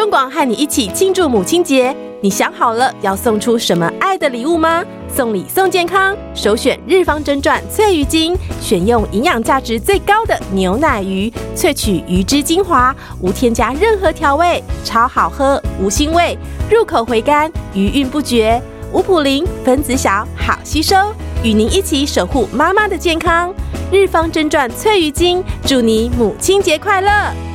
中广和你一起庆祝母亲节，你想好了要送出什么爱的礼物吗？送礼送健康，首选日方真传翠鱼精，选用营养价值最高的牛奶鱼，萃取鱼汁精华，无添加任何调味，超好喝，无腥味，入口回甘，余韵不绝。无普林，分子小，好吸收，与您一起守护妈妈的健康。日方真传翠鱼精，祝你母亲节快乐！